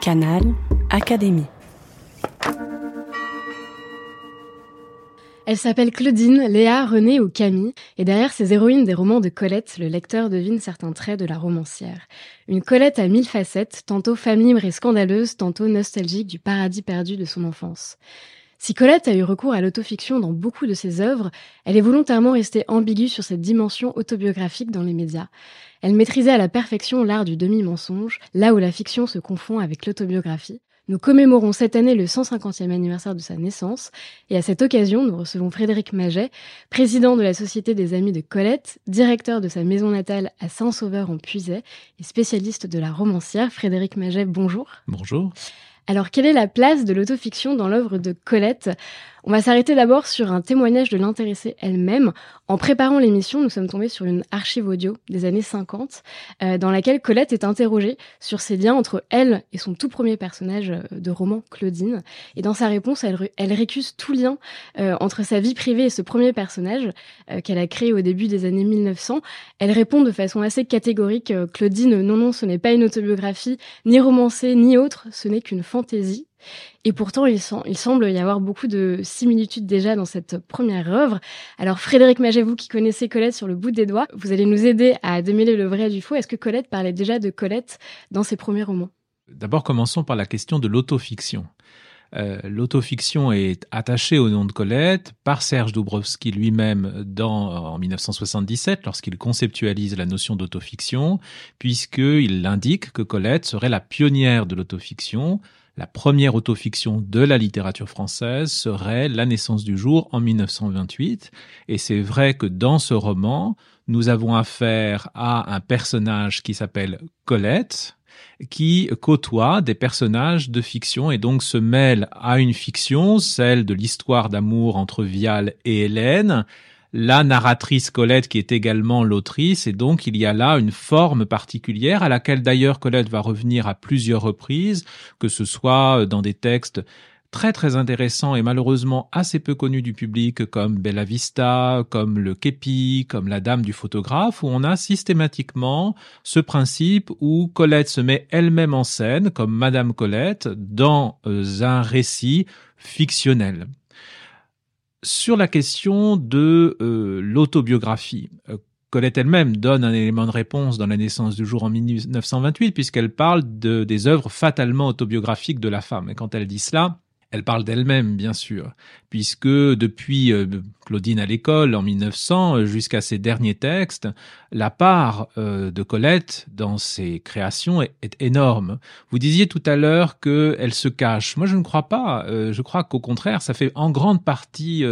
Canal Académie. Elle s'appelle Claudine, Léa, Renée ou Camille, et derrière ces héroïnes des romans de Colette, le lecteur devine certains traits de la romancière. Une Colette à mille facettes, tantôt femme libre et scandaleuse, tantôt nostalgique du paradis perdu de son enfance. Si Colette a eu recours à l'autofiction dans beaucoup de ses œuvres, elle est volontairement restée ambiguë sur cette dimension autobiographique dans les médias. Elle maîtrisait à la perfection l'art du demi-mensonge, là où la fiction se confond avec l'autobiographie. Nous commémorons cette année le 150e anniversaire de sa naissance et à cette occasion, nous recevons Frédéric Maget, président de la Société des Amis de Colette, directeur de sa maison natale à Saint-Sauveur en Puisay et spécialiste de la romancière. Frédéric Maget, bonjour. Bonjour. Alors, quelle est la place de l'autofiction dans l'œuvre de Colette? On va s'arrêter d'abord sur un témoignage de l'intéressée elle-même. En préparant l'émission, nous sommes tombés sur une archive audio des années 50, euh, dans laquelle Colette est interrogée sur ses liens entre elle et son tout premier personnage euh, de roman, Claudine. Et dans sa réponse, elle, récuse tout lien euh, entre sa vie privée et ce premier personnage qu'elle a créé au début des années 1900. Elle répond de façon assez catégorique, Claudine, non, non, ce n'est pas une autobiographie, ni romancée, ni autre, ce n'est qu'une fantaisie. Et pourtant, il, semble y avoir beaucoup de similitudes déjà dans cette première œuvre. Alors, Frédéric Maget, qui connaissez Colette sur le bout des doigts, vous allez nous aider à démêler le vrai du faux. Est-ce que Colette parlait déjà de Colette dans ses premiers romans? D'abord, commençons par la question de l'autofiction. Euh, l'autofiction est attachée au nom de Colette par Serge Doubrowski lui-même en 1977 lorsqu'il conceptualise la notion d'autofiction, puisqu'il indique que Colette serait la pionnière de l'autofiction, la première autofiction de la littérature française serait La naissance du jour en 1928. Et c'est vrai que dans ce roman, nous avons affaire à un personnage qui s'appelle Colette, qui côtoie des personnages de fiction et donc se mêle à une fiction, celle de l'histoire d'amour entre Vial et Hélène, la narratrice Colette qui est également l'autrice. Et donc il y a là une forme particulière à laquelle d'ailleurs Colette va revenir à plusieurs reprises, que ce soit dans des textes très très intéressants et malheureusement assez peu connus du public comme Bella Vista, comme le Képi, comme la Dame du photographe, où on a systématiquement ce principe où Colette se met elle-même en scène comme Madame Colette dans euh, un récit fictionnel sur la question de euh, l'autobiographie, euh, Colette elle-même donne un élément de réponse dans La naissance du jour en 1928, puisqu'elle parle de, des œuvres fatalement autobiographiques de la femme. Et quand elle dit cela, elle parle d'elle-même, bien sûr, puisque depuis euh, Claudine à l'école en 1900 euh, jusqu'à ses derniers textes, la part euh, de Colette dans ses créations est, énorme. Vous disiez tout à l'heure qu'elle se cache. Moi, je ne crois pas. je crois qu'au contraire, ça fait en grande partie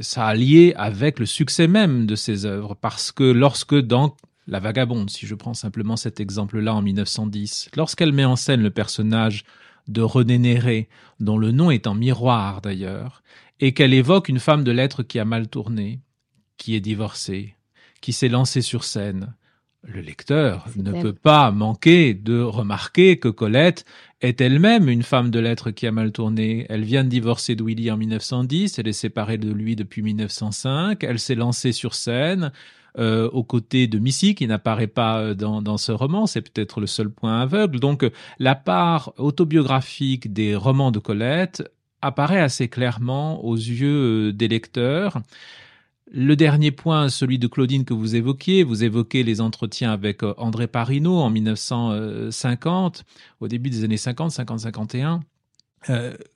ça a lié avec le succès même de ses œuvres, parce que lorsque dans La Vagabonde, si je prends simplement cet exemple-là en 1910, lorsqu'elle met en scène le personnage de René Néré, dont le nom est en miroir d'ailleurs, et qu'elle évoque une femme de lettres qui a mal tourné, qui est divorcée, qui s'est lancée sur scène. Le lecteur ne peut pas manquer de remarquer que Colette est elle-même une femme de lettres qui a mal tourné. Elle vient de divorcer de Willy en 1910, elle est séparée de lui depuis 1905, elle s'est lancée sur scène, euh, aux côtés de Missy, qui n'apparaît pas euh, dans, ce roman, c'est peut-être le seul point aveugle. Donc la part autobiographique des romans de Colette apparaît assez clairement aux yeux euh, des lecteurs. Le dernier point, celui de Claudine que vous évoquiez, vous évoquez les entretiens avec André Parino en 1950, au début des années 50, 50-51.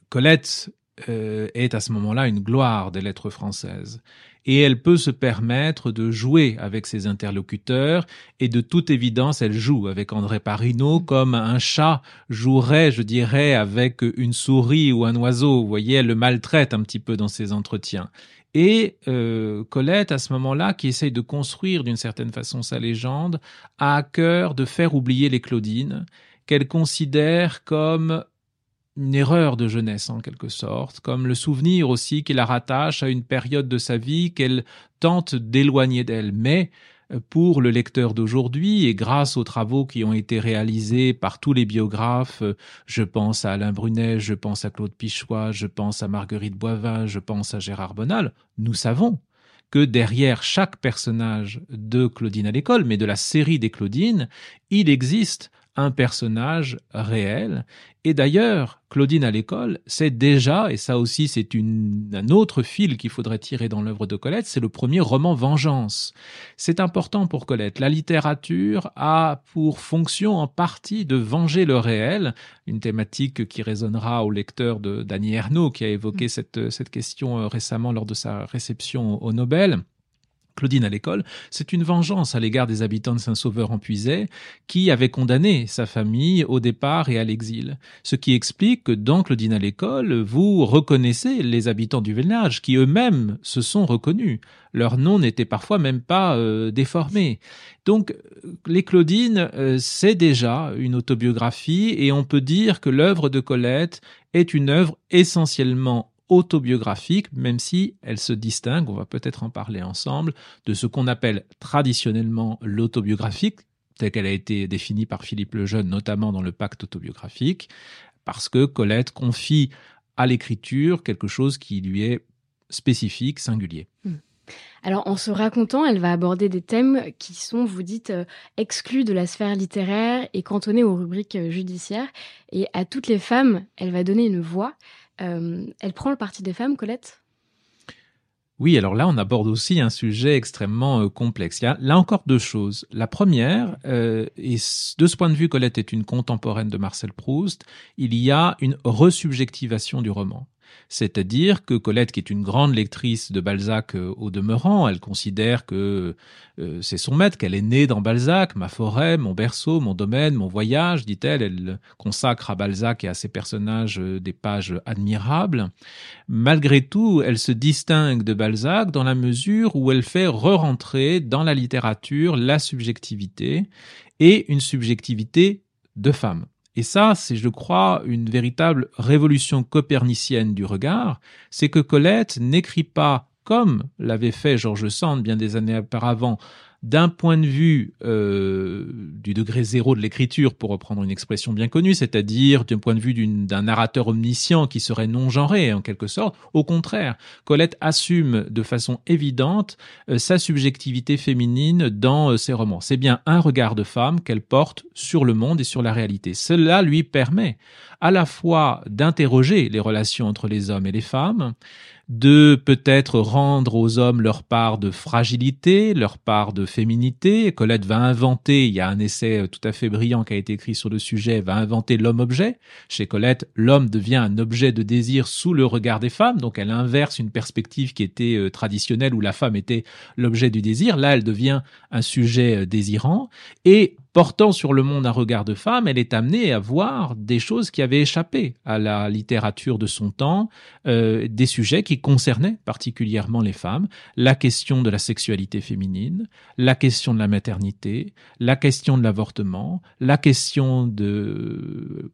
Colette est à ce moment-là une gloire des lettres françaises et elle peut se permettre de jouer avec ses interlocuteurs et de toute évidence elle joue avec André Parino comme un chat jouerait je dirais avec une souris ou un oiseau. Vous voyez elle le maltraite un petit peu dans ses entretiens. Et euh, Colette, à ce moment-là, qui essaye de construire d'une certaine façon sa légende, a à cœur de faire oublier les Claudines, qu'elle considère comme une erreur de jeunesse en quelque sorte, comme le souvenir aussi qui la rattache à une période de sa vie qu'elle tente d'éloigner d'elle. Mais euh, pour le lecteur d'aujourd'hui et grâce aux travaux qui ont été réalisés par tous les biographes, euh, je pense à Alain Brunet, je pense à Claude Pichois, je pense à Marguerite Boivin, je pense à Gérard Bonal, nous savons que derrière chaque personnage de Claudine à l'école, mais de la série des Claudines, il existe un personnage réel. Et d'ailleurs, Claudine à l'école, c'est déjà, et ça aussi c'est un autre fil qu'il faudrait tirer dans l'œuvre de Colette, c'est le premier roman Vengeance. C'est important pour Colette. La littérature a pour fonction en partie de venger le réel, une thématique qui résonnera au lecteur de Dany Ernaud, qui a évoqué mm. cette, cette question euh, récemment lors de sa réception au Nobel. Claudine à l'école, c'est une vengeance à l'égard des habitants de Saint-Sauveur en Puisay, qui avaient condamné sa famille au départ et à l'exil. Ce qui explique que dans Claudine à l'école, vous reconnaissez les habitants du village, qui eux-mêmes se sont reconnus. Leur nom n'était parfois même pas euh, déformé. Donc, les Claudines, euh, c'est déjà une autobiographie, et on peut dire que l'œuvre de Colette est une œuvre essentiellement autobiographique, même si elle se distingue, on va peut-être en parler ensemble, de ce qu'on appelle traditionnellement l'autobiographique, telle qu'elle a été définie par Philippe Lejeune, notamment dans le pacte autobiographique, parce que Colette confie à l'écriture quelque chose qui lui est spécifique, singulier. Hmm. Alors, en se racontant, elle va aborder des thèmes qui sont, vous dites, euh, exclus de la sphère littéraire et cantonnés aux rubriques euh, judiciaires. Et à toutes les femmes, elle va donner une voix. Euh, elle prend le parti des femmes, Colette? Oui, alors là, on aborde aussi un sujet extrêmement euh, complexe. Il y a là encore deux choses. La première, euh, et de ce point de vue, Colette est une contemporaine de Marcel Proust, il y a une resubjectivation du roman. C'est-à-dire que Colette, qui est une grande lectrice de Balzac euh, au demeurant, elle considère que euh, c'est son maître, qu'elle est née dans Balzac, ma forêt, mon berceau, mon domaine, mon voyage, dit-elle. Elle consacre à Balzac et à ses personnages euh, des pages admirables. Malgré tout, elle se distingue de Balzac dans la mesure où elle fait re-rentrer dans la littérature la subjectivité et une subjectivité de femme. Et ça, c'est, je crois, une véritable révolution copernicienne du regard, c'est que Colette n'écrit pas comme l'avait fait Georges Sand bien des années auparavant, d'un point de vue euh, du degré zéro de l'écriture, pour reprendre une expression bien connue, c'est-à-dire d'un point de vue d'un narrateur omniscient qui serait non genré en quelque sorte. Au contraire, Colette assume de façon évidente euh, sa subjectivité féminine dans euh, ses romans. C'est bien un regard de femme qu'elle porte sur le monde et sur la réalité. Cela lui permet à la fois d'interroger les relations entre les hommes et les femmes, de peut-être rendre aux hommes leur part de fragilité, leur part de féminité. Colette va inventer, il y a un essai tout à fait brillant qui a été écrit sur le sujet, va inventer l'homme-objet. Chez Colette, l'homme devient un objet de désir sous le regard des femmes, donc elle inverse une perspective qui était euh, traditionnelle où la femme était l'objet du désir. Là, elle devient un sujet euh, désirant. Et portant sur le monde un regard de femme, elle est amenée à voir des choses qui avaient échappé à la littérature de son temps, euh, des sujets qui concernaient particulièrement les femmes, la question de la sexualité féminine, la question de la maternité, la question de l'avortement, la question de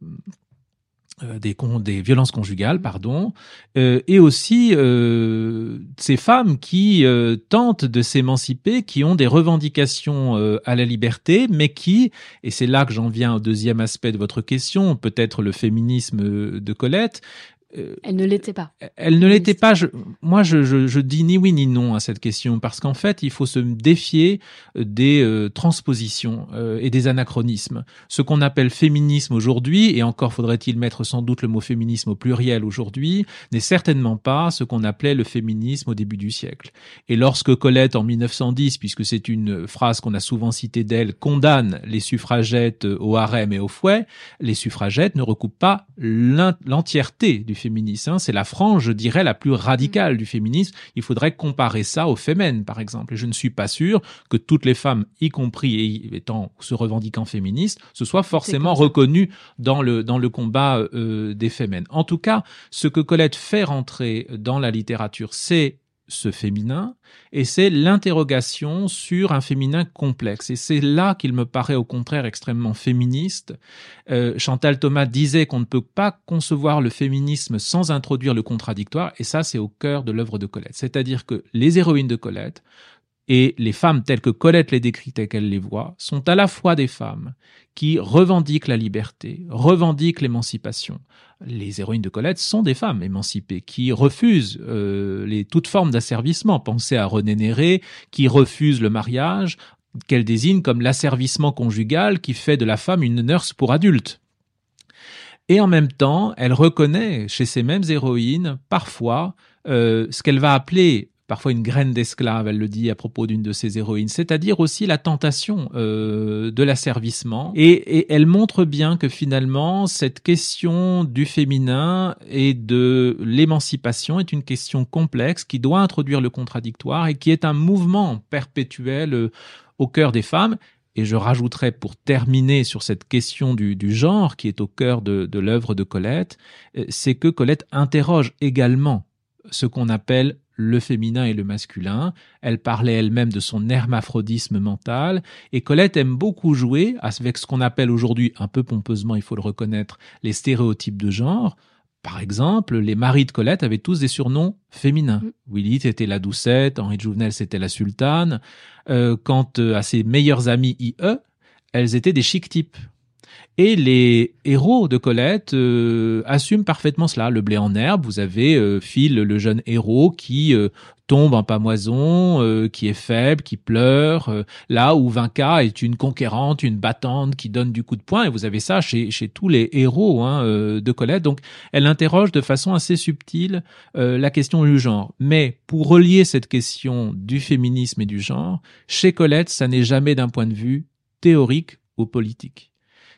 euh, des, des violences conjugales, pardon, euh, et aussi euh, ces femmes qui euh, tentent de s'émanciper, qui ont des revendications à la liberté, mais qui, et c'est là que j'en viens au deuxième aspect de votre question, peut-être le féminisme de Colette, euh, elle ne l'était pas. Elle ne l'était pas. Je, moi, je, je, je, dis ni oui ni non à cette question parce qu'en fait, il faut se défier euh, des euh, transpositions et des anachronismes. Ce qu'on appelle féminisme aujourd'hui, et encore faudrait-il mettre sans doute le mot féminisme au pluriel aujourd'hui, n'est certainement pas ce qu'on appelait le féminisme au début du siècle. Et lorsque Colette, en 1910, puisque c'est une phrase qu'on a souvent citée d'elle, condamne les suffragettes au harem et au fouet, les suffragettes ne recoupent pas l'entièreté du féminisme. Hein. C'est la frange, je dirais, la plus radicale mm. du féminisme. Il faudrait comparer ça aux fémènes, par exemple. Et je ne suis pas sûr que toutes les femmes, y compris étant se revendiquant féministes, se soient forcément reconnues dans le dans le combat euh, des fémènes. En tout cas, ce que Colette fait rentrer dans la littérature, c'est ce féminin, et c'est l'interrogation sur un féminin complexe. Et c'est là qu'il me paraît au contraire extrêmement féministe. Euh, Chantal Thomas disait qu'on ne peut pas concevoir le féminisme sans introduire le contradictoire, et ça c'est au cœur de l'œuvre de Colette. C'est-à-dire que les héroïnes de Colette et les femmes telles que Colette les décrit et qu'elle les voit sont à la fois des femmes qui revendiquent la liberté, revendiquent l'émancipation. Les héroïnes de Colette sont des femmes émancipées qui refusent euh, les, toute forme d'asservissement. Pensez à René Néré qui refuse le mariage qu'elle désigne comme l'asservissement conjugal qui fait de la femme une nurse pour adultes. Et en même temps, elle reconnaît chez ces mêmes héroïnes parfois euh, ce qu'elle va appeler parfois une graine d'esclave, elle le dit à propos d'une de ses héroïnes, c'est-à-dire aussi la tentation euh, de l'asservissement. Et, elle montre bien que finalement, cette question du féminin et de l'émancipation est une question complexe qui doit introduire le contradictoire et qui est un mouvement perpétuel euh, au cœur des femmes et je rajouterai pour terminer sur cette question du, du genre qui est au cœur de, de l'œuvre de Colette, euh, c'est que Colette interroge également ce qu'on appelle le féminin et le masculin. Elle parlait elle-même de son hermaphrodisme mental. Et Colette aime beaucoup jouer avec ce qu'on appelle aujourd'hui, un peu pompeusement, il faut le reconnaître, les stéréotypes de genre. Par exemple, les maris de Colette avaient tous des surnoms féminins. Mm. Willy était la doucette, Henri de Jouvenel c'était la sultane. Euh, quant euh, à ses meilleures amies IE, elles étaient des chic types. Et les héros de Colette euh, assument parfaitement cela. Le blé en herbe, vous avez euh, Phil, le jeune héros, qui euh, tombe en pamoison, qui est faible, qui pleure, là où Vinca est une conquérante, une battante qui donne du coup de poing, et vous avez ça chez, chez tous les héros hein, de Colette. Donc elle interroge de façon assez subtile la question du genre. Mais pour relier cette question du féminisme et du genre, chez Colette, ça n'est jamais d'un point de vue théorique ou politique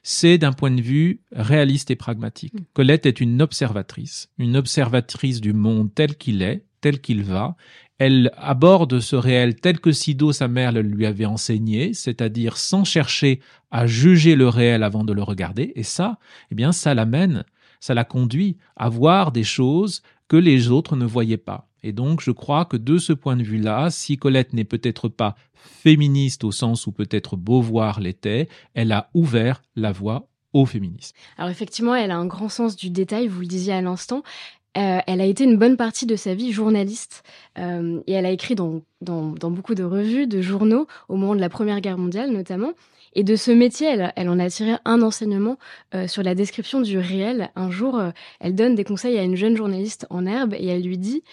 c'est d'un point de vue réaliste et pragmatique. Mm. Colette est une observatrice, une observatrice du monde tel qu'il est, tel qu'il va. Elle aborde ce réel tel que Sido, sa mère, le lui avait enseigné, c'est-à-dire sans chercher à juger le réel avant de le regarder. Et ça, eh bien, ça l'amène, ça la conduit à voir des choses que les autres ne voyaient pas. Et donc, je crois que de ce point de vue-là, si Colette n'est peut-être pas féministe au sens où peut-être Beauvoir l'était, elle a ouvert la voie au féminisme. Alors effectivement, elle a un grand sens du détail, vous le disiez à l'instant. Euh, elle a été une bonne partie de sa vie journaliste euh, et elle a écrit dans, dans, beaucoup de revues, de journaux, au moment de la Première Guerre mondiale notamment. Et de ce métier, elle, elle en a tiré un enseignement euh, sur la description du réel. Un jour, elle donne des conseils à une jeune journaliste en herbe et elle lui dit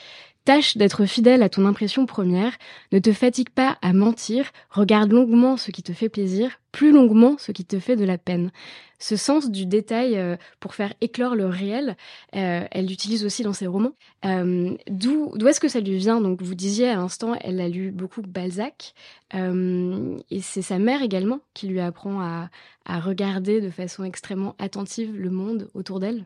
Tâche d'être fidèle à ton impression première, ne te fatigue pas à mentir, regarde longuement ce qui te fait plaisir, plus longuement ce qui te fait de la peine. Ce sens du détail euh, pour faire éclore le réel, euh, elle l'utilise aussi dans ses romans. Euh, D'où est-ce que ça lui vient? Donc vous disiez à l'instant, elle a lu beaucoup Balzac, euh, et c'est sa mère également qui lui apprend à, à regarder de façon extrêmement attentive le monde autour d'elle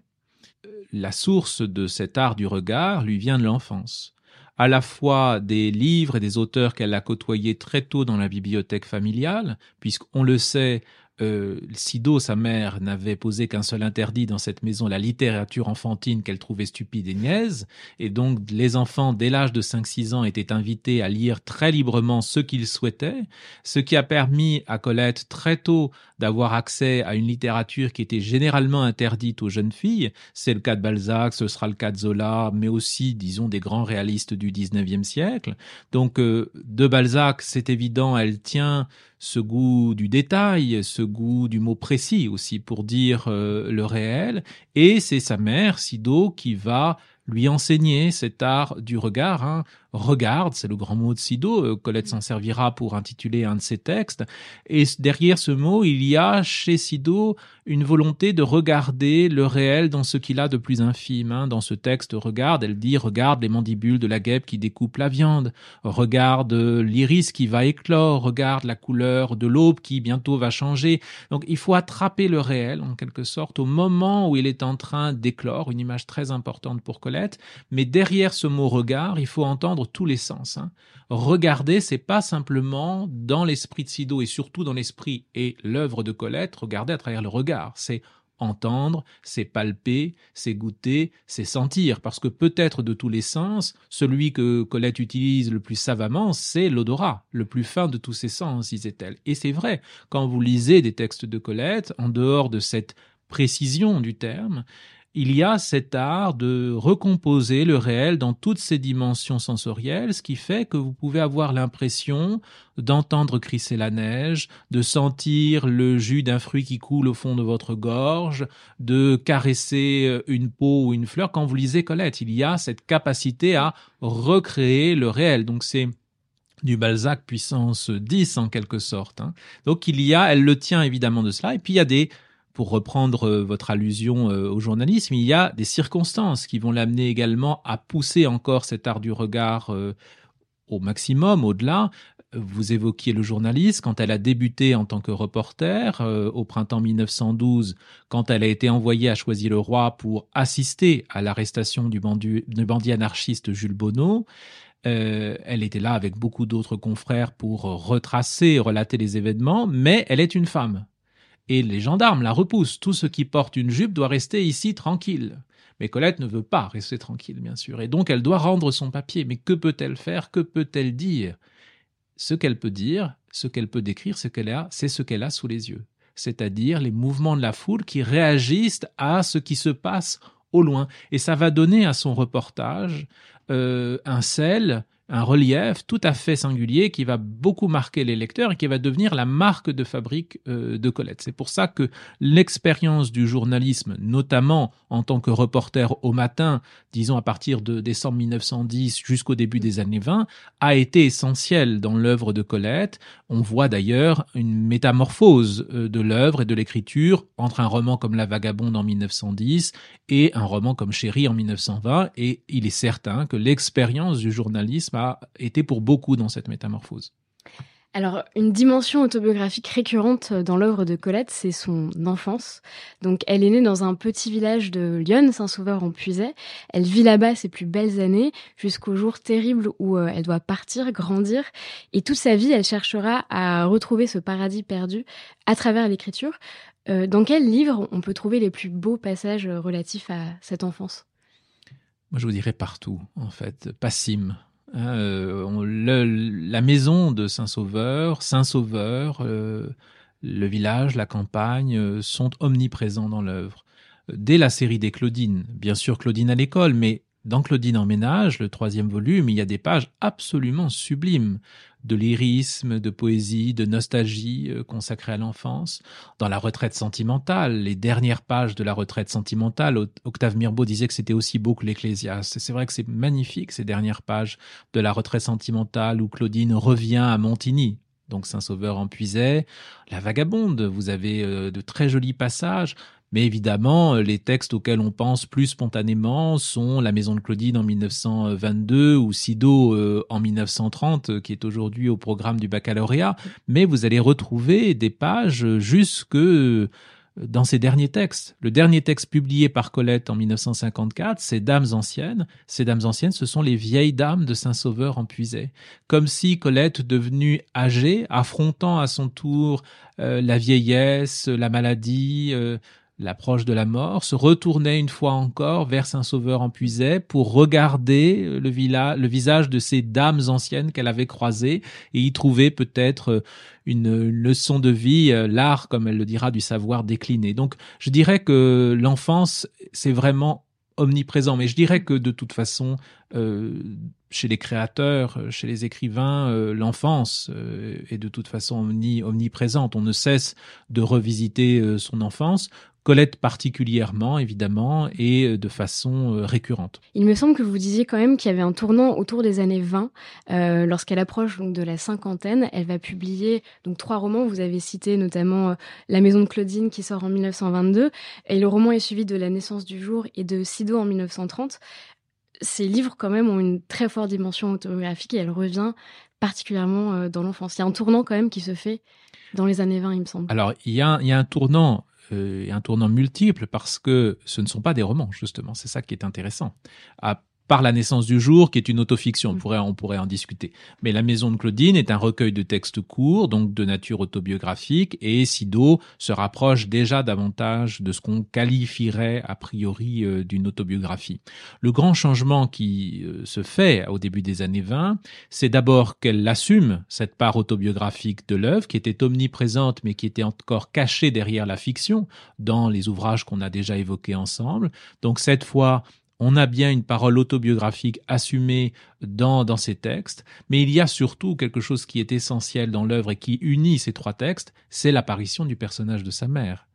la source de cet art du regard lui vient de l'enfance. À la fois des livres et des auteurs qu'elle a côtoyés très tôt dans la bibliothèque familiale, puisqu'on le sait, euh, Sido, sa mère, n'avait posé qu'un seul interdit dans cette maison, la littérature enfantine qu'elle trouvait stupide et niaise. Et donc, les enfants, dès l'âge de 5-6 ans, étaient invités à lire très librement ce qu'ils souhaitaient, ce qui a permis à Colette très tôt d'avoir accès à une littérature qui était généralement interdite aux jeunes filles. C'est le cas de Balzac, ce sera le cas de Zola, mais aussi, disons, des grands réalistes du 19e siècle. Donc, euh, de Balzac, c'est évident, elle tient ce goût du détail, ce goût du mot précis aussi pour dire euh, le réel. Et c'est sa mère, Sido, qui va lui enseigner cet art du regard. Hein. Regarde, c'est le grand mot de Sido. Euh, Colette s'en servira pour intituler un de ses textes. Et derrière ce mot, il y a chez Sido une volonté de regarder le réel dans ce qu'il a de plus infime. Hein. Dans ce texte, regarde, elle dit regarde les mandibules de la guêpe qui découpe la viande, regarde l'iris qui va éclore, regarde la couleur de l'aube qui bientôt va changer. Donc il faut attraper le réel en quelque sorte au moment où il est en train d'éclore, une image très importante pour Colette. Mais derrière ce mot regard, il faut entendre tous les sens. Hein. Regarder, c'est pas simplement dans l'esprit de Sido et surtout dans l'esprit et l'œuvre de Colette, regarder à travers le regard. C'est entendre, c'est palper, c'est goûter, c'est sentir, parce que peut-être de tous les sens, celui que Colette utilise le plus savamment, c'est l'odorat, le plus fin de tous ses sens, disait-elle. Et c'est vrai, quand vous lisez des textes de Colette, en dehors de cette précision du terme, il y a cet art de recomposer le réel dans toutes ses dimensions sensorielles, ce qui fait que vous pouvez avoir l'impression d'entendre crisser la neige, de sentir le jus d'un fruit qui coule au fond de votre gorge, de caresser une peau ou une fleur. Quand vous lisez Colette, il y a cette capacité à recréer le réel. Donc c'est du Balzac puissance 10 en quelque sorte. Hein. Donc il y a, elle le tient évidemment de cela, et puis il y a des, pour reprendre euh, votre allusion euh, au journalisme, il y a des circonstances qui vont l'amener également à pousser encore cet art du regard euh, au maximum, au-delà. Vous évoquiez le journaliste quand elle a débuté en tant que reporter au printemps 1912, quand elle a été envoyée à Choisy-le-Roi pour assister à l'arrestation du bandit, anarchiste Jules Bonneau. Elle était là avec beaucoup d'autres confrères pour retracer, relater les événements, mais elle est une femme. Et les gendarmes la repoussent. Tout ce qui porte une jupe doit rester ici tranquille. Mais Colette ne veut pas rester tranquille, bien sûr. Et donc elle doit rendre son papier. Mais que peut-elle faire? Que peut-elle dire? Ce qu'elle peut dire, ce qu'elle peut décrire, ce qu'elle a, c'est ce qu'elle a sous les yeux. C'est-à-dire les mouvements de la foule qui réagissent à ce qui se passe au loin. Et ça va donner à son reportage euh, un sel, un relief tout à fait singulier qui va beaucoup marquer les lecteurs et qui va devenir la marque de fabrique euh, de Colette. C'est pour ça que l'expérience du journalisme, notamment en tant que reporter au matin, disons à partir de décembre 1910 jusqu'au début des années 20, a été essentielle dans l'œuvre de Colette. On voit d'ailleurs une métamorphose euh, de l'œuvre et de l'écriture entre un roman comme La Vagabonde en 1910 et un roman comme Chéri en 1920. Et il est certain que l'expérience du journalisme a été pour beaucoup dans cette métamorphose. Alors, une dimension autobiographique récurrente dans l'œuvre de Colette, c'est son enfance. Donc, elle est née dans un petit village de Lyon, Saint-Sauveur en Puisay. Elle vit là-bas ses plus belles années, jusqu'au jour terrible où euh, elle doit partir, grandir. Et toute sa vie, elle cherchera à retrouver ce paradis perdu à travers l'écriture. Euh, dans quel livre on peut trouver les plus beaux passages relatifs à cette enfance? Moi, je vous dirais partout, en fait. Passim, Euh, la maison de Saint-Sauveur, Saint-Sauveur, euh, le village, la campagne euh, sont omniprésents dans l'œuvre. Dès la série des Claudines, bien sûr Claudine à l'école, mais dans Claudine en ménage, le troisième volume, il y a des pages absolument sublimes de lyrisme, de poésie, de nostalgie euh, consacrée à l'enfance. Dans la retraite sentimentale, les dernières pages de la retraite sentimentale, Octave Mirbeau disait que c'était aussi beau que l'Ecclésiaste. C'est vrai que c'est magnifique ces dernières pages de la retraite sentimentale où Claudine revient à Montigny, donc Saint-Sauveur en Puisay. La vagabonde, vous avez euh, de très jolis passages. Mais évidemment, euh, les textes auxquels on pense plus spontanément sont La Maison de Claudine en 1922 ou Sido euh, en 1930, euh, qui est aujourd'hui au programme du baccalauréat. Mais vous allez retrouver des pages jusque dans ces derniers textes. Le dernier texte publié par Colette en 1954, c'est Dames anciennes. Ces dames anciennes, ce sont les vieilles dames de Saint-Sauveur en Puisay. Comme si Colette, devenue âgée, affrontant à son tour la vieillesse, la maladie, l'approche de la mort, se retournait une fois encore vers Saint-Sauveur en pour regarder le, le visage de ces dames anciennes qu'elle avait croisées et y trouver peut-être euh, une, leçon de vie, euh, l'art, comme elle le dira, du savoir décliné. Donc je dirais que l'enfance, c'est vraiment omniprésent. Mais je dirais que de toute façon, euh, chez les créateurs, chez les écrivains, l'enfance est de toute façon omniprésente. On ne cesse de revisiter son enfance. Colette particulièrement, évidemment, et euh, de façon euh, récurrente. Il me semble que vous disiez quand même qu'il y avait un tournant autour des années 20. Euh, lorsqu'elle approche donc, de la cinquantaine, elle va publier donc trois romans. Vous avez cité notamment La Maison de Claudine qui sort en 1922, et le roman est suivi de La naissance du jour et de Sido en 1930. Ces livres quand même ont une très forte dimension autobiographique et elle revient particulièrement dans l'enfance. Il y a un tournant quand même qui se fait dans les années 20, il me semble. Alors, il y a, il y a un tournant et un tournant multiple parce que ce ne sont pas des romans, justement. C'est ça qui est intéressant. Par la naissance du jour, qui est une autofiction. On mm. pourrait, on pourrait en discuter. Mais La Maison de Claudine est un recueil de textes courts, donc de nature autobiographique, et Sido se rapproche déjà davantage de ce qu'on qualifierait a priori euh, d'une autobiographie. Le grand changement qui euh, se fait au début des années 20, c'est d'abord qu'elle assume cette part autobiographique de l'œuvre, qui était omniprésente, mais qui était encore cachée derrière la fiction, dans les ouvrages qu'on a déjà évoqués ensemble. Donc cette fois, on a bien une parole autobiographique assumée dans, dans ces textes, mais il y a surtout quelque chose qui est essentiel dans l'œuvre et qui unit ces trois textes, c'est l'apparition du personnage de sa mère.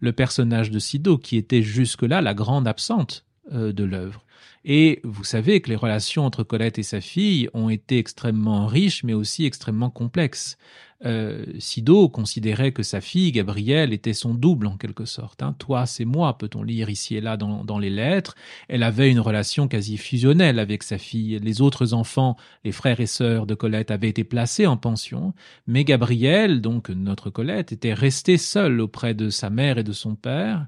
Le personnage de Sido, qui était jusque-là la grande absente de l'œuvre. Et vous savez que les relations entre Colette et sa fille ont été extrêmement riches, mais aussi extrêmement complexes. Euh, Sido considérait que sa fille, Gabrielle, était son double en quelque sorte. Hein. Toi, c'est moi, peut-on lire ici et là dans, dans, les lettres. Elle avait une relation quasi fusionnelle avec sa fille. Les autres enfants, les frères et sœurs de Colette, avaient été placés en pension, mais Gabrielle, donc notre Colette, était restée seule auprès de sa mère et de son père.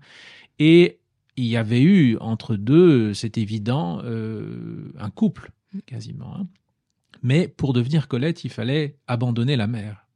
Et il y avait eu entre deux, c'est évident, euh, un couple, quasiment. Hein. Mais pour devenir Colette, il fallait abandonner la mère.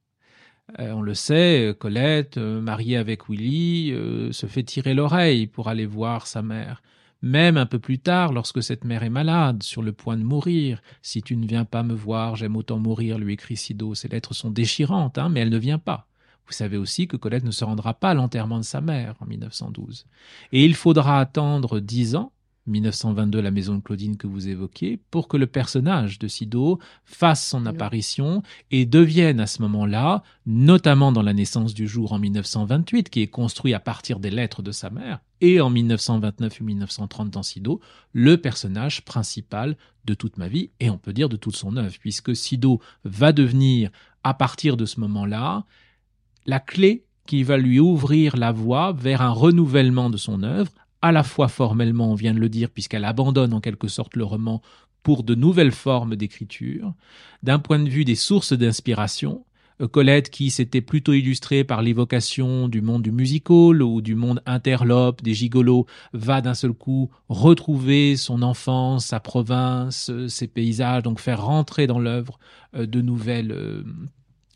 Euh, on le sait, Colette, euh, mariée avec Willy, se fait tirer l'oreille pour aller voir sa mère. Même un peu plus tard, lorsque cette mère est malade, sur le point de mourir, si tu ne viens pas me voir, j'aime autant mourir, lui écrit Sido. Ces lettres sont déchirantes, hein, mais elle ne vient pas. Vous savez aussi que Colette ne se rendra pas à l'enterrement de sa mère en 1912. Et il faudra attendre dix ans, 1922, la maison de Claudine que vous évoquiez, pour que le personnage de Sido fasse son apparition et devienne à ce moment-là, notamment dans La naissance du jour en 1928, qui est construit à partir des lettres de sa mère, et en 1929 et 1930 dans Sido, le personnage principal de toute ma vie, et on peut dire de toute son œuvre, puisque Sido va devenir, à partir de ce moment-là, la clé qui va lui ouvrir la voie vers un renouvellement de son œuvre, à la fois formellement, on vient de le dire, puisqu'elle abandonne en quelque sorte le roman pour de nouvelles formes d'écriture, d'un point de vue des sources d'inspiration, euh, Colette qui s'était plutôt illustrée par l'évocation du monde du musical ou du monde interlope des gigolos va d'un seul coup retrouver son enfance, sa province, euh, ses paysages, donc faire rentrer dans l'œuvre euh, de nouvelles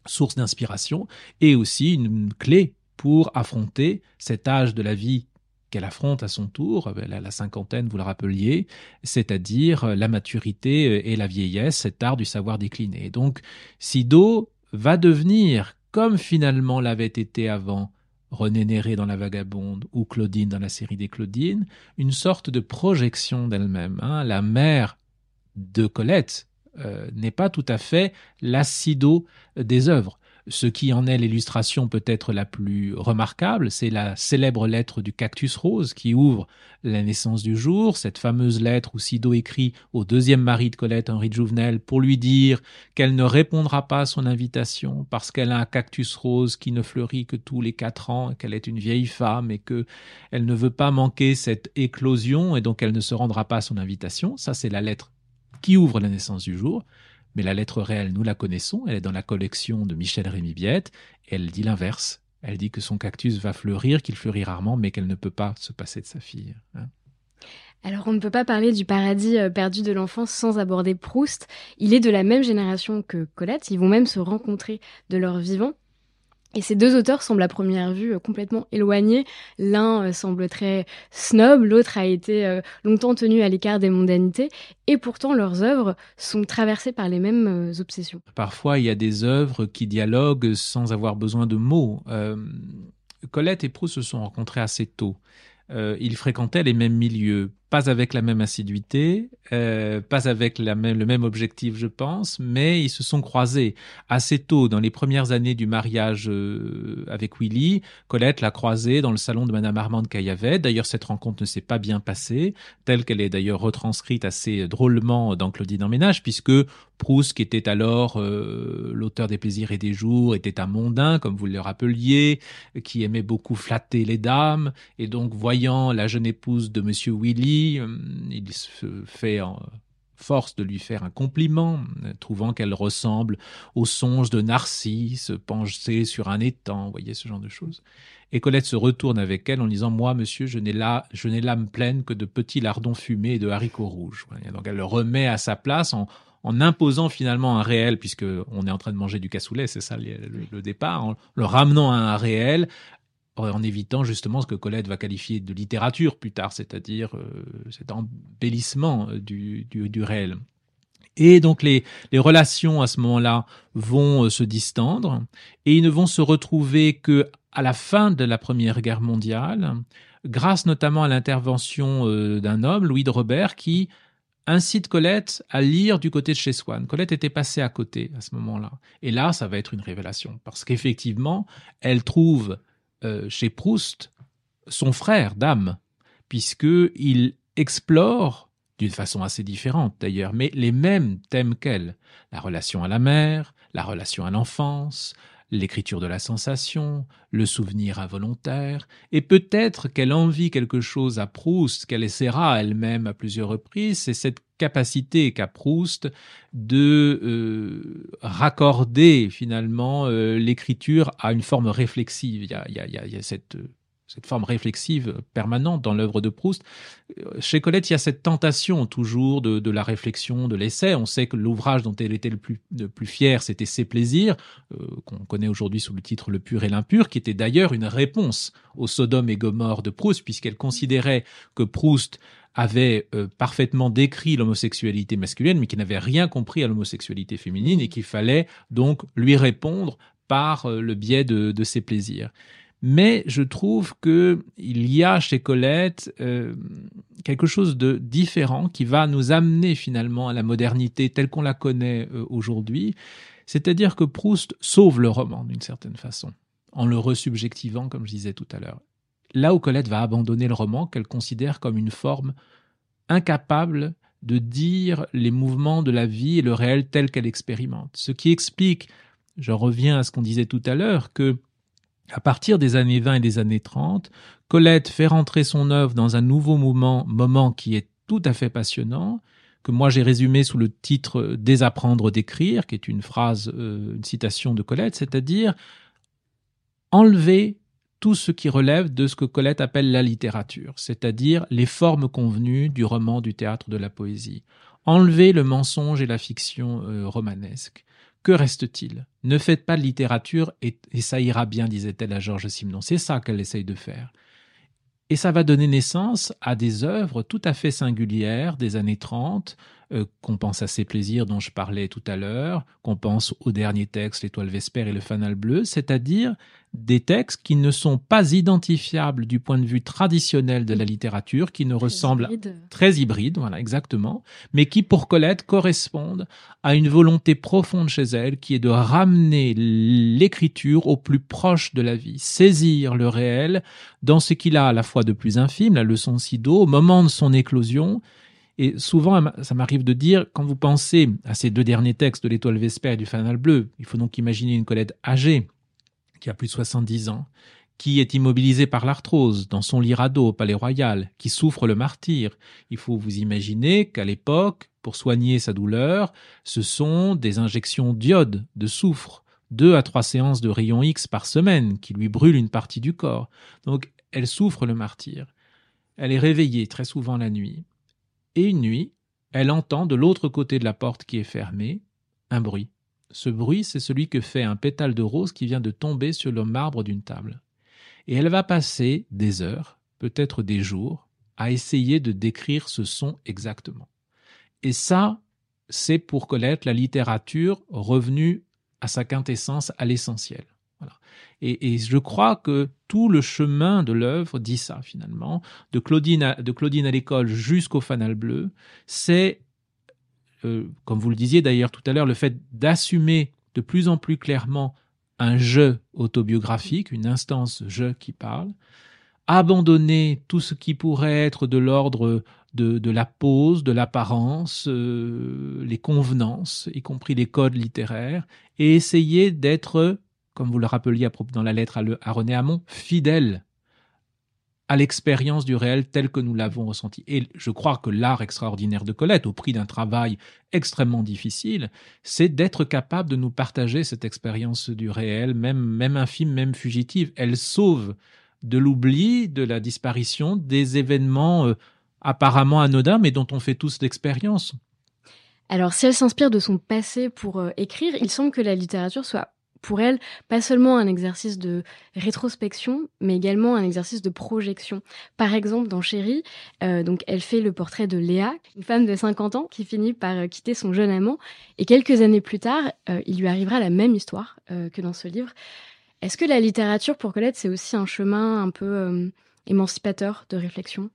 source d'inspiration et aussi une clé pour affronter cet âge de la vie qu'elle affronte à son tour, elle la cinquantaine, vous le rappeliez, c'est-à-dire la maturité et la vieillesse, cet art du savoir décliner. Donc, Sido va devenir, comme finalement l'avait été avant René Néré dans La Vagabonde ou Claudine dans la série des Claudines, une sorte de projection d'elle-même. Hein. La mère de Colette, euh, n'est pas tout à fait l'acido des œuvres. Ce qui en est l'illustration peut-être la plus remarquable, c'est la célèbre lettre du cactus rose qui ouvre la naissance du jour, cette fameuse lettre où Sido écrit au deuxième mari de Colette, Henri de Jouvenel, pour lui dire qu'elle ne répondra pas à son invitation parce qu'elle a un cactus rose qui ne fleurit que tous les quatre ans, qu'elle est une vieille femme et que elle ne veut pas manquer cette éclosion et donc elle ne se rendra pas à son invitation. Ça, c'est la lettre qui ouvre la naissance du jour. Mais la lettre réelle, nous la connaissons, elle est dans la collection de Michel Rémy Biette, et elle dit l'inverse. Elle dit que son cactus va fleurir, qu'il fleurit rarement, mais qu'elle ne peut pas se passer de sa fille. Hein. Alors on ne peut pas parler du paradis euh, perdu de l'enfance sans aborder Proust. Il est de la même génération que Colette, ils vont même se rencontrer de leur vivant. Et ces deux auteurs semblent à première vue euh, complètement éloignés. L'un euh, semble très snob, l'autre a été euh, longtemps tenu à l'écart des mondanités, et pourtant leurs œuvres sont traversées par les mêmes obsessions. Parfois, il y a des œuvres qui dialoguent sans avoir besoin de mots. Colette et Proust se sont rencontrés assez tôt. ils fréquentaient les mêmes milieux pas avec la même assiduité, euh, pas avec la même, le même objectif, je pense, mais ils se sont croisés assez tôt dans les premières années du mariage euh, avec Willy. Colette l'a croisé dans le salon de Madame Armande Caillavet. D'ailleurs, cette rencontre ne s'est pas bien passée, telle qu'elle est d'ailleurs retranscrite assez drôlement dans Claudine en ménage, puisque Proust, qui était alors euh, l'auteur des plaisirs et des jours, était un mondain, comme vous le rappeliez, qui aimait beaucoup flatter les dames, et donc voyant la jeune épouse de Monsieur Willy euh, il se fait en force de lui faire un compliment, trouvant qu'elle ressemble aux songes de Narcisse penché sur un étang, vous voyez ce genre de choses. Et Colette se retourne avec elle en disant Moi, monsieur, je n'ai là, je n'ai l'âme pleine que de petits lardons fumés et de haricots rouges. Donc elle le remet à sa place en, imposant finalement un réel, puisque on est en train de manger du cassoulet, c'est ça le, le, départ, en le ramenant à un réel, en évitant justement ce que Colette va qualifier de littérature plus tard, c'est-à-dire euh, cet embellissement euh, du, du, réel. Et donc les, les relations à ce moment-là vont euh, se distendre et ils ne vont se retrouver que à la fin de la Première Guerre mondiale, grâce notamment à l'intervention d'un homme, Louis de Robert, qui incite Colette à lire du côté de chez Swann. Colette était passée à côté à ce moment-là. Et là, ça va être une révélation, parce qu'effectivement, elle trouve euh, chez Proust son frère d'âme, puisqu'il explore d'une façon assez différente d'ailleurs, mais les mêmes thèmes qu'elle. La relation à la mère, la relation à l'enfance, l'écriture de la sensation, le souvenir involontaire, et peut-être qu'elle envie quelque chose à Proust qu'elle essaiera elle-même à plusieurs reprises, c'est cette capacité qu'a Proust de euh, raccorder finalement euh, l'écriture à une forme réflexive. Il y a, cette cette forme réflexive permanente dans l'œuvre de Proust. Euh, chez Colette, il y a cette tentation toujours de, la réflexion, de l'essai. On sait que l'ouvrage dont elle était le plus, fière, c'était Ses plaisirs, euh, qu'on connaît aujourd'hui sous le titre Le pur et l'impur, qui était d'ailleurs une réponse au Sodome et Gomorre de Proust, puisqu'elle considérait que Proust avait euh, parfaitement décrit l'homosexualité masculine, mais qu'il n'avait rien compris à l'homosexualité féminine et qu'il fallait donc lui répondre par le biais de ses plaisirs mais je trouve que il y a chez Colette euh, quelque chose de différent qui va nous amener finalement à la modernité telle qu'on la connaît euh, aujourd'hui, c'est-à-dire que Proust sauve le roman d'une certaine façon en le resubjectivant comme je disais tout à l'heure. Là où Colette va abandonner le roman qu'elle considère comme une forme incapable de dire les mouvements de la vie et le réel tel qu'elle expérimente. Ce qui explique, je reviens à ce qu'on disait tout à l'heure, que à partir des années 20 et des années 30, Colette fait rentrer son œuvre dans un nouveau moment, moment qui est tout à fait passionnant, que moi j'ai résumé sous le titre Désapprendre d'écrire, qui est une phrase, euh, une citation de Colette, c'est-à-dire enlever tout ce qui relève de ce que Colette appelle la littérature, c'est-à-dire les formes convenues du roman, du théâtre, de la poésie. Enlever le mensonge et la fiction euh, romanesque. Que reste-t-il? Ne faites pas de littérature et, ça ira bien, disait-elle à Georges Simenon. C'est ça qu'elle essaye de faire. Et ça va donner naissance à des œuvres tout à fait singulières des années 30, euh, qu'on pense à ces plaisirs dont je parlais tout à l'heure, qu'on pense au dernier texte, l'étoile vespère et le fanal bleu, c'est-à-dire des textes qui ne sont pas identifiables du point de vue traditionnel de la littérature, qui ne ressemblent très hybrides, voilà exactement, mais qui pour Colette correspondent à une volonté profonde chez elle, qui est de ramener l'écriture au plus proche de la vie, saisir le réel dans ce qu'il a à la fois de plus infime, la leçon Sido, au moment de son éclosion, et souvent, ça m'arrive de dire, quand vous pensez à ces deux derniers textes de l'étoile Vespère et du fanal bleu, il faut donc imaginer une Colette âgée, qui a plus de 70 ans, qui est immobilisée par l'arthrose dans son lit au Palais Royal, qui souffre le martyr. Il faut vous imaginer qu'à l'époque, pour soigner sa douleur, ce sont des injections d'iode, de soufre, deux à trois séances de rayons X par semaine qui lui brûlent une partie du corps. Donc elle souffre le martyr. Elle est réveillée très souvent la nuit. Et une nuit, elle entend de l'autre côté de la porte qui est fermée un bruit. Ce bruit, c'est celui que fait un pétale de rose qui vient de tomber sur le marbre d'une table. Et elle va passer des heures, peut-être des jours, à essayer de décrire ce son exactement. Et ça, c'est pour Colette la littérature revenue à sa quintessence, à l'essentiel. Et, je crois que tout le chemin de l'œuvre dit ça finalement, de Claudine à, l'école jusqu'au fanal bleu, c'est, euh, comme vous le disiez d'ailleurs tout à l'heure, le fait d'assumer de plus en plus clairement un jeu autobiographique, une instance je qui parle, abandonner tout ce qui pourrait être de l'ordre de, la pose, de l'apparence, euh, les convenances, y compris les codes littéraires, et essayer d'être comme vous le rappeliez à dans la lettre à, René Hamon, fidèle à l'expérience du réel tel que nous l'avons ressenti. Et je crois que l'art extraordinaire de Colette, au prix d'un travail extrêmement difficile, c'est d'être capable de nous partager cette expérience du réel, même, même infime, même fugitive. Elle sauve de l'oubli, de la disparition, des événements euh, apparemment anodins, mais dont on fait tous l'expérience. Alors, si elle s'inspire de son passé pour euh, écrire, il semble que la littérature soit pour elle pas seulement un exercice de rétrospection, mais également un exercice de projection. Par exemple, dans Chérie, euh, donc elle fait le portrait de Léa, une femme de 50 ans qui finit par euh, quitter son jeune amant, et quelques années plus tard, euh, il lui arrivera la même histoire que dans ce livre. Est-ce que la littérature pour Colette, c'est aussi un chemin un peu émancipateur de réflexion?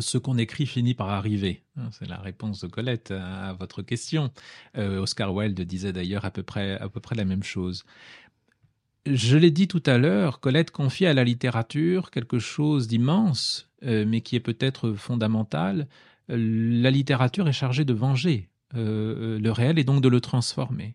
Ce qu'on écrit finit par arriver. Hein, c'est la réponse de Colette à votre question. Euh, Oscar Wilde disait d'ailleurs à peu près à peu près la même chose. Je l'ai dit tout à l'heure, Colette confie à la littérature quelque chose d'immense, euh, mais qui est peut-être fondamental, la littérature est chargée de venger le réel et donc de le transformer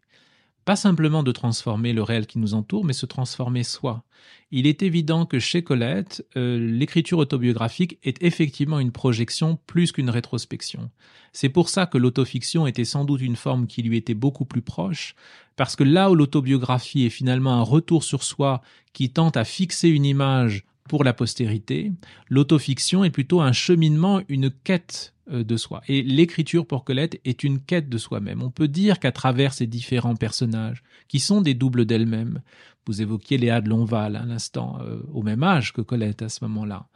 pas simplement de transformer le réel qui nous entoure, mais se transformer soi. Il est évident que chez Colette, euh, l'écriture autobiographique est effectivement une projection plus qu'une rétrospection. C'est pour ça que l'autofiction était sans doute une forme qui lui était beaucoup plus proche, parce que là où l'autobiographie est finalement un retour sur soi qui tente à fixer une image pour la postérité, l'autofiction est plutôt un cheminement, une quête euh, de soi. Et l'écriture pour Colette est une quête de soi-même. On peut dire qu'à travers ces différents personnages, qui sont des doubles d'elle-même, vous évoquiez Léa de Lonval à l'instant, euh, au même âge que Colette à ce moment-là,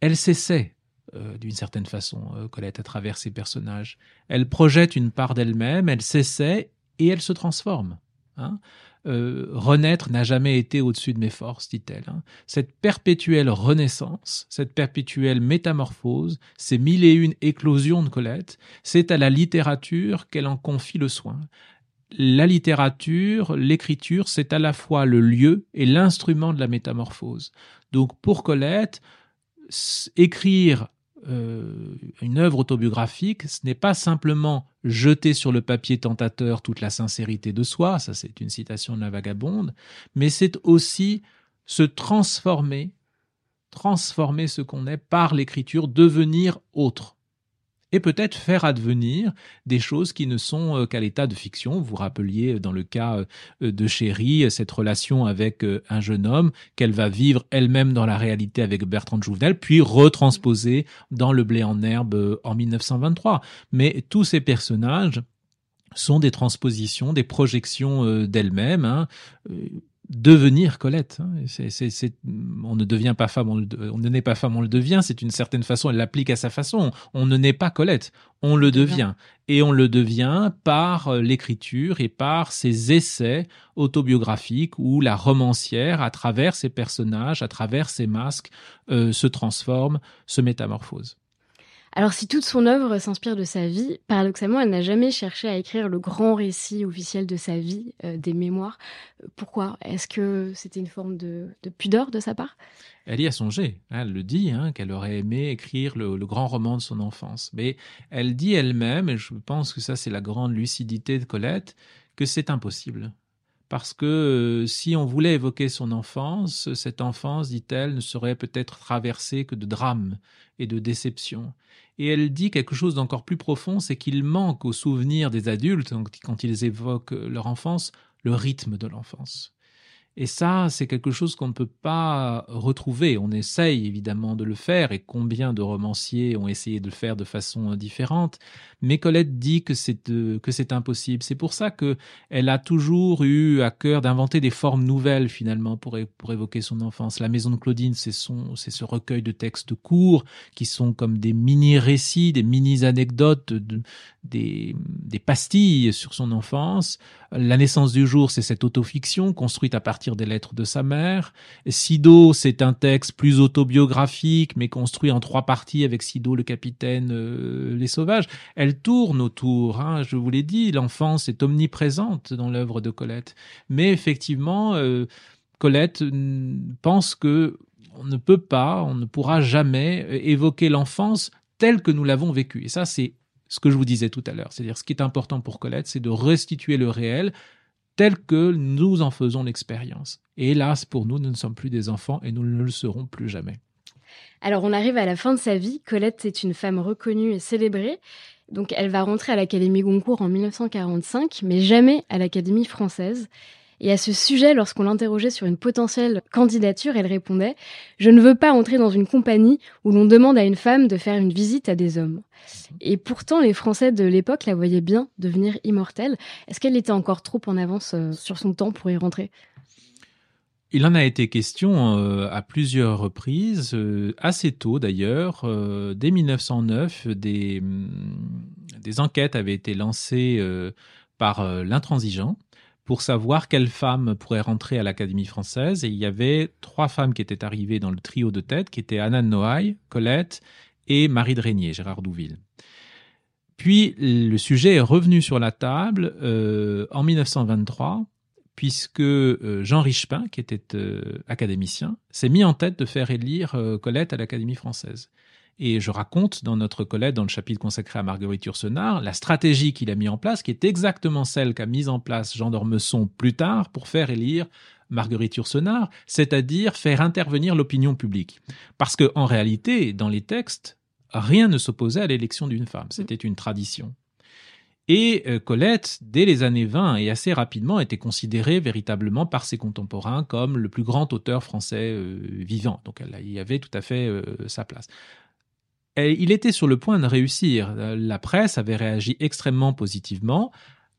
elle s'essaie euh, d'une certaine façon, Colette, à travers ses personnages. Elle projette une part d'elle-même, elle s'essaie et elle se transforme. Hein euh, renaître n'a jamais été au-dessus de mes forces, dit-elle. Hein. Cette perpétuelle renaissance, cette perpétuelle métamorphose, ces mille et une éclosions de Colette, c'est à la littérature qu'elle en confie le soin. La littérature, l'écriture, c'est à la fois le lieu et l'instrument de la métamorphose. Donc pour Colette, écrire euh, une œuvre autobiographique, ce n'est pas simplement jeter sur le papier tentateur toute la sincérité de soi, ça c'est une citation de la vagabonde, mais c'est aussi se transformer, transformer ce qu'on est par l'écriture, devenir autre et peut-être faire advenir des choses qui ne sont euh, qu'à l'état de fiction. Vous rappeliez euh, dans le cas euh, de Chéri cette relation avec un jeune homme qu'elle va vivre elle-même dans la réalité avec Bertrand Jouvenel, puis retransposer dans Le blé en herbe en 1923. Mais tous ces personnages sont des transpositions, des projections d'elle-même. Hein devenir Colette. Hein. on ne devient pas femme, on, ne naît pas femme, on le devient. C'est une certaine façon, elle l'applique à sa façon. On ne naît pas Colette, on le devient. Et on le devient par euh, l'écriture et par ses essais autobiographiques où la romancière, à travers ses personnages, à travers ses masques, euh, se transforme, se métamorphose. Alors si toute son œuvre s'inspire de sa vie, paradoxalement, elle n'a jamais cherché à écrire le grand récit officiel de sa vie, euh, des mémoires. Pourquoi? Est-ce que c'était une forme de, pudeur de sa part? Elle y a songé, elle le dit, hein, qu'elle aurait aimé écrire le, grand roman de son enfance. Mais elle dit elle-même, et je pense que ça c'est la grande lucidité de Colette, que c'est impossible parce que euh, si on voulait évoquer son enfance, cette enfance, dit-elle, ne serait peut-être traversée que de drames et de déceptions. Et elle dit quelque chose d'encore plus profond, c'est qu'il manque aux souvenirs des adultes, quand ils évoquent leur enfance, le rythme de l'enfance. Et ça, c'est quelque chose qu'on ne peut pas retrouver. On essaye évidemment de le faire, et combien de romanciers ont essayé de le faire de façon différente. Mais Colette dit que c'est euh, que c'est impossible. C'est pour ça que elle a toujours eu à cœur d'inventer des formes nouvelles finalement pour pour évoquer son enfance. La Maison de Claudine, c'est son c'est ce recueil de textes courts qui sont comme des mini récits, des mini anecdotes, des des pastilles sur son enfance. La naissance du jour, c'est cette autofiction construite à partir des lettres de sa mère. Sido, c'est un texte plus autobiographique, mais construit en trois parties avec Sido, le capitaine, euh, les sauvages. Elle tourne autour. Hein, je vous l'ai dit, l'enfance est omniprésente dans l'œuvre de Colette. Mais effectivement, euh, Colette pense que on ne peut pas, on ne pourra jamais euh, évoquer l'enfance telle que nous l'avons vécue. Et ça, c'est ce que je vous disais tout à l'heure. C'est-à-dire, ce qui est important pour Colette, c'est de restituer le réel tel que nous en faisons l'expérience. Et hélas, pour nous, nous ne sommes plus des enfants et nous ne le serons plus jamais. Alors, on arrive à la fin de sa vie. Colette est une femme reconnue et célébrée. Donc, elle va rentrer à l'Académie Goncourt en 1945, mais jamais à l'Académie française. Et à ce sujet, lorsqu'on l'interrogeait sur une potentielle candidature, elle répondait Je ne veux pas entrer dans une compagnie où l'on demande à une femme de faire une visite à des hommes. Et pourtant, les Français de l'époque la voyaient bien devenir immortelle. Est-ce qu'elle était encore trop en avance euh, sur son temps pour y rentrer? Il en a été question euh, à plusieurs reprises, euh, assez tôt d'ailleurs. dès 1909, des, mm, des, enquêtes avaient été lancées par l'intransigeant pour savoir quelle femme pourrait rentrer à l'Académie française. Et il y avait trois femmes qui étaient arrivées dans le trio de tête, qui étaient Anna de Noailles, Colette et Marie de Régnier, Gérard Douville. Puis le sujet est revenu sur la table euh, en 1923, puisque euh, Jean Richepin, qui était euh, académicien, s'est mis en tête de faire élire Colette à l'Académie française. Et je raconte dans notre Colette, dans le chapitre consacré à Marguerite Yourcenar, la stratégie qu'il a mis en place, qui est exactement celle qu'a mise en place Jean d'Ormesson plus tard pour faire élire Marguerite Yourcenar, c'est-à-dire faire intervenir l'opinion publique. Parce que, en réalité, dans les textes, rien ne s'opposait à l'élection d'une femme. C'était une tradition. Et euh, Colette, dès les années 20 et assez rapidement, était considérée véritablement par ses contemporains comme le plus grand auteur français euh, vivant. Donc elle y avait tout à fait euh, sa place. Il était sur le point de réussir. La presse avait réagi extrêmement positivement.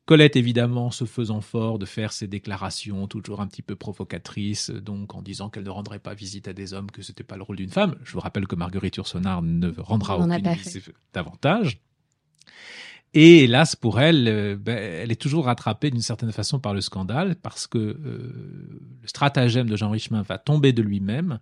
Colette, évidemment, se faisant fort de faire ses déclarations toujours un petit peu provocatrices, donc en disant qu'elle ne rendrait pas visite à des hommes, que ce n'était pas le rôle d'une femme. Je vous rappelle que Marguerite Yourcenar ne rendra aucune visite davantage. Et hélas pour elle, euh, ben, elle est toujours rattrapée d'une certaine façon par le scandale parce que euh, le stratagème de Jean Richemin va tomber de lui-même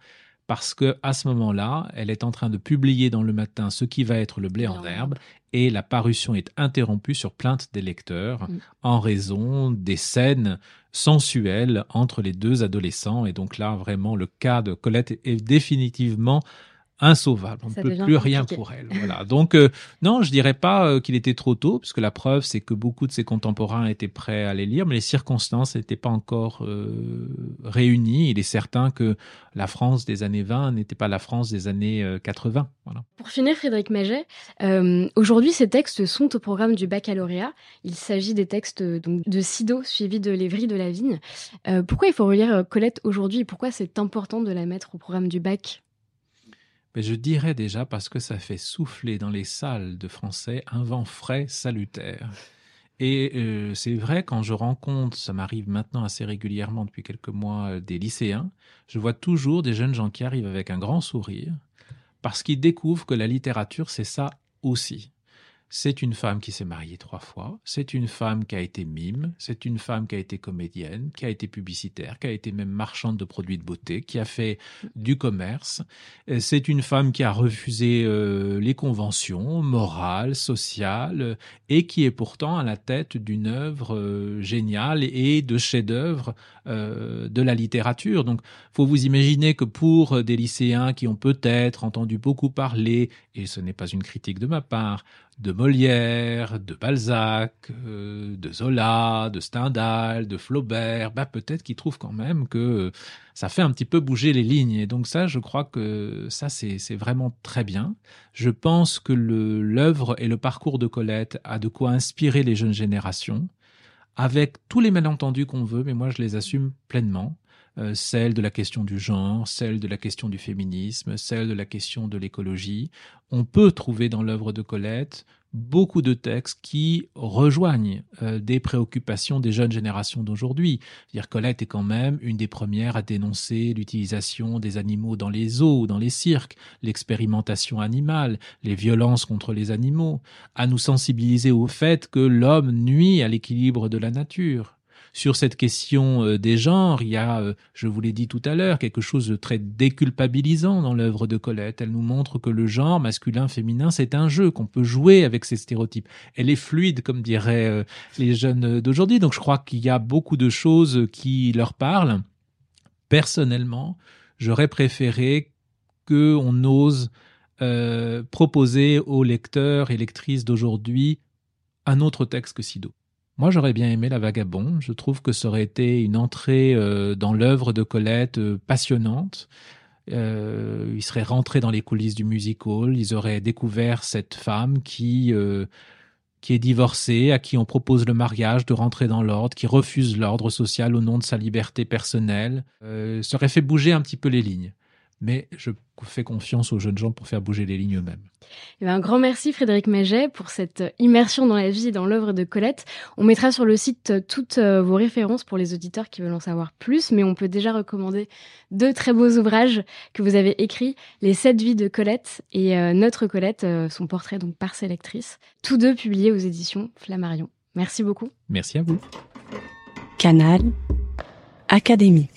parce que à ce moment-là, elle est en train de publier dans le matin ce qui va être le blé en herbe et la parution est interrompue sur plainte des lecteurs mm. en raison des scènes sensuelles entre les deux adolescents et donc là vraiment le cas de Colette est définitivement insauvable. On ne peut plus rien pour elle. Voilà. Donc euh, non, je dirais pas euh, qu'il était trop tôt, puisque la preuve c'est que beaucoup de ses contemporains étaient prêts à les lire, mais les circonstances n'étaient pas encore euh, réunies. Il est certain que la France des années 20 n'était pas la France des années 80. Voilà. Pour finir, Frédéric Maget, aujourd'hui ces textes sont au programme du baccalauréat. Il s'agit des textes donc, de Sido suivis de Lévry de la Vigne. pourquoi il faut relire Colette aujourd'hui et pourquoi c'est important de la mettre au programme du bac? Je dirais déjà parce que ça fait souffler dans les salles de français un vent frais salutaire. Et euh, c'est vrai, quand je rencontre, ça m'arrive maintenant assez régulièrement depuis quelques mois, euh, des lycéens, je vois toujours des jeunes gens qui arrivent avec un grand sourire, parce qu'ils découvrent que la littérature, c'est ça aussi. C'est une femme qui s'est mariée trois fois, c'est une femme qui a été mime, c'est une femme qui a été comédienne, qui a été publicitaire, qui a été même marchande de produits de beauté, qui a fait du commerce. Euh, c'est une femme qui a refusé euh, les conventions morales, sociales, et qui est pourtant à la tête d'une œuvre euh, géniale et de chef-d'œuvre de la littérature. Donc, faut vous imaginer que pour des lycéens qui ont peut-être entendu beaucoup parler, et ce n'est pas une critique de ma part, de Molière, de Balzac, euh, de Zola, de Stendhal, de Flaubert, bah peut-être qu'ils trouvent quand même que ça fait un petit peu bouger les lignes. Et donc ça, je crois que ça, c'est vraiment très bien. Je pense que l'œuvre et le parcours de Colette a de quoi inspirer les jeunes générations, avec tous les malentendus qu'on veut, mais moi je les assume pleinement. Euh, celle de la question du genre, celle de la question du féminisme, celle de la question de l'écologie. On peut trouver dans l'œuvre de Colette beaucoup de textes qui rejoignent euh, des préoccupations des jeunes générations d'aujourd'hui. Colette est quand même une des premières à dénoncer l'utilisation des animaux dans les zoos, dans les cirques, l'expérimentation animale, les violences contre les animaux, à nous sensibiliser au fait que l'homme nuit à l'équilibre de la nature sur cette question euh, des genres, il y a, euh, je vous l'ai dit tout à l'heure, quelque chose de très déculpabilisant dans l'œuvre de Colette. Elle nous montre que le genre masculin, féminin, c'est un jeu, qu'on peut jouer avec ces stéréotypes. Elle est fluide, comme diraient euh, les jeunes d'aujourd'hui. Donc je crois qu'il y a beaucoup de choses qui leur parlent. Personnellement, j'aurais préféré qu'on ose proposer aux lecteurs et lectrices d'aujourd'hui un autre texte que Sido. Moi, j'aurais bien aimé La Vagabonde. Je trouve que ça aurait été une entrée euh, dans l'œuvre de Colette euh, passionnante. Euh, ils seraient rentrés dans les coulisses du music hall. Ils auraient découvert cette femme qui qui est divorcée, à qui on propose le mariage, de rentrer dans l'ordre, qui refuse l'ordre social au nom de sa liberté personnelle. ça aurait fait bouger un petit peu les lignes mais je fais confiance aux jeunes gens pour faire bouger les lignes eux-mêmes. Eh ben, un grand merci Frédéric Maget pour cette immersion dans la vie et dans l'œuvre de Colette. On mettra sur le site euh, toutes euh, vos références pour les auditeurs qui veulent en savoir plus, mais on peut déjà recommander deux très beaux ouvrages que vous avez écrits, Les sept vies de Colette et euh, Notre Colette, son portrait donc par ses lectrices, tous deux publiés aux éditions Flammarion. Merci beaucoup. Merci à vous. Canal Académie.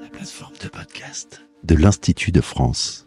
La plateforme de podcast de l'Institut de France.